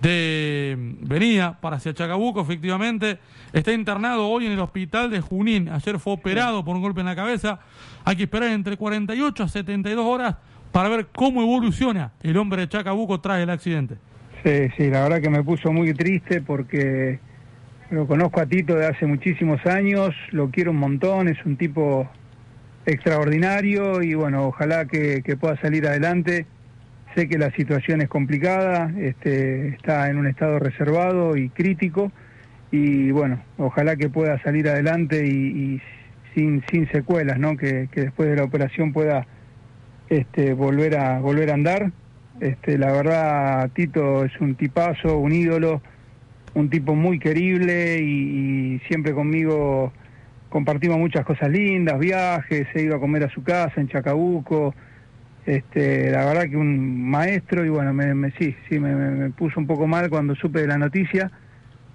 de venía para hacia Chacabuco, efectivamente. Está internado hoy en el hospital de Junín. Ayer fue operado por un golpe en la cabeza. Hay que esperar entre 48 a 72 horas para ver cómo evoluciona el hombre de Chacabuco tras el accidente. Sí, sí, la verdad que me puso muy triste porque lo conozco a Tito de hace muchísimos años, lo quiero un montón, es un tipo extraordinario y bueno, ojalá que, que pueda salir adelante. Sé que la situación es complicada, este, está en un estado reservado y crítico y bueno, ojalá que pueda salir adelante y, sin, sin secuelas, ¿no? Que, después de la operación pueda este, volver a volver a andar. Este, la verdad, Tito es un tipazo, un ídolo, un tipo muy querible y, y siempre conmigo compartimos muchas cosas lindas, viajes, he ido a comer a su casa en Chacabuco, este, la verdad que un maestro y bueno, me, me- sí, sí, me, puso un poco mal cuando supe de la noticia,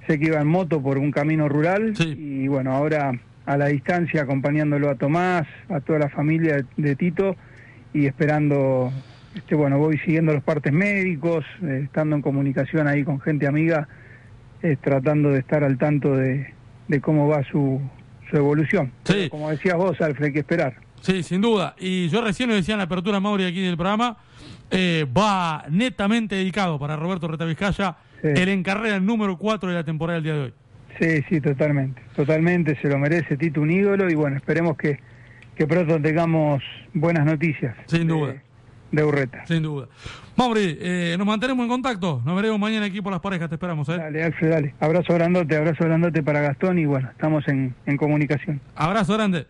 sé que iba en moto por un camino rural y bueno, ahora a la distancia acompañándolo a Tomás, a toda la familia de, de Tito y esperando, este, bueno, voy siguiendo los partes médicos, eh, estando en comunicación ahí con gente amiga, eh, tratando de estar al tanto de, de cómo va su, su evolución. Pero como decías vos, Alfred, hay que esperar. Sí, sin duda. Y yo recién lo decía en la apertura, Mauri, aquí del programa, eh, va netamente dedicado para Roberto Retavizcaya, el encarrera número 4 de la temporada del día de hoy. Sí, sí, totalmente, totalmente, se lo merece Tito, un ídolo, y bueno, esperemos que, que pronto tengamos buenas noticias. Sin duda. De Urreta. Sin duda. Mauri, eh, nos mantenemos en contacto. Nos veremos mañana aquí por las parejas. Te esperamos. ¿eh? Dale, Alfred, dale. Abrazo grandote, abrazo grandote para Gastón y bueno, estamos en, en comunicación. Abrazo grande.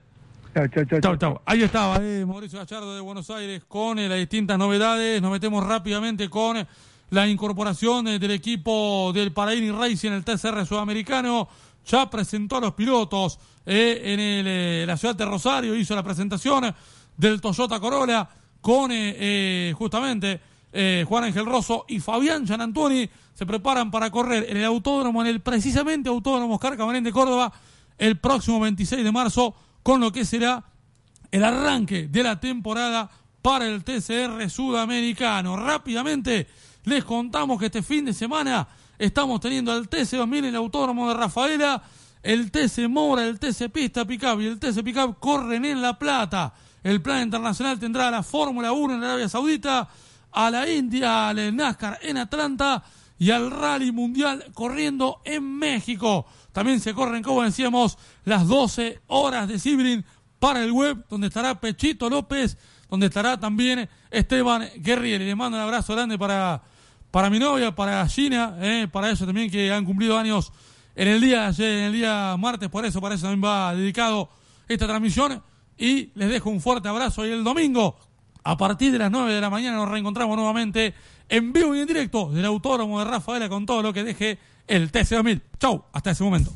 Chao, chao, chao. Chau, chau. Ahí estaba eh, Mauricio Gallardo de Buenos Aires con eh, las distintas novedades. Nos metemos rápidamente con eh, la incorporación eh, del equipo del Paraini Racing en el TCR sudamericano. Ya presentó a los pilotos eh, en el, la ciudad de Rosario. Hizo la presentación del Toyota Corolla con justamente Juan Ángel Rosso y Fabián Gianantuoni se preparan para correr en el autódromo, en el precisamente autódromo Oscar Camarén de Córdoba, el próximo 26 de marzo, con lo que será el arranque de la temporada para el TCR sudamericano. Rápidamente les contamos que este fin de semana estamos teniendo el TC2000 en el autódromo de Rafaela, el TC Mora, el TC Pista Pickup y el TC Pickup corren en La Plata. El plan internacional tendrá la Fórmula 1 en Arabia Saudita, a la India, al NASCAR en Atlanta y al Rally Mundial corriendo en México. También se corren, como decíamos, las 12 horas de Sibrin para el web, donde estará Pechito López, donde estará también Esteban Guerrier. Y le mando un abrazo grande para, para mi novia, para Gina, eh, para ellos también que han cumplido años en el día ayer, en el día martes, por eso, para eso también va dedicado esta transmisión. Y les dejo un fuerte abrazo y el domingo, a partir de las 9 de la mañana, nos reencontramos nuevamente en vivo y en directo del autódromo de Rafaela con todo lo que deje el TC2000. Chau, hasta ese momento.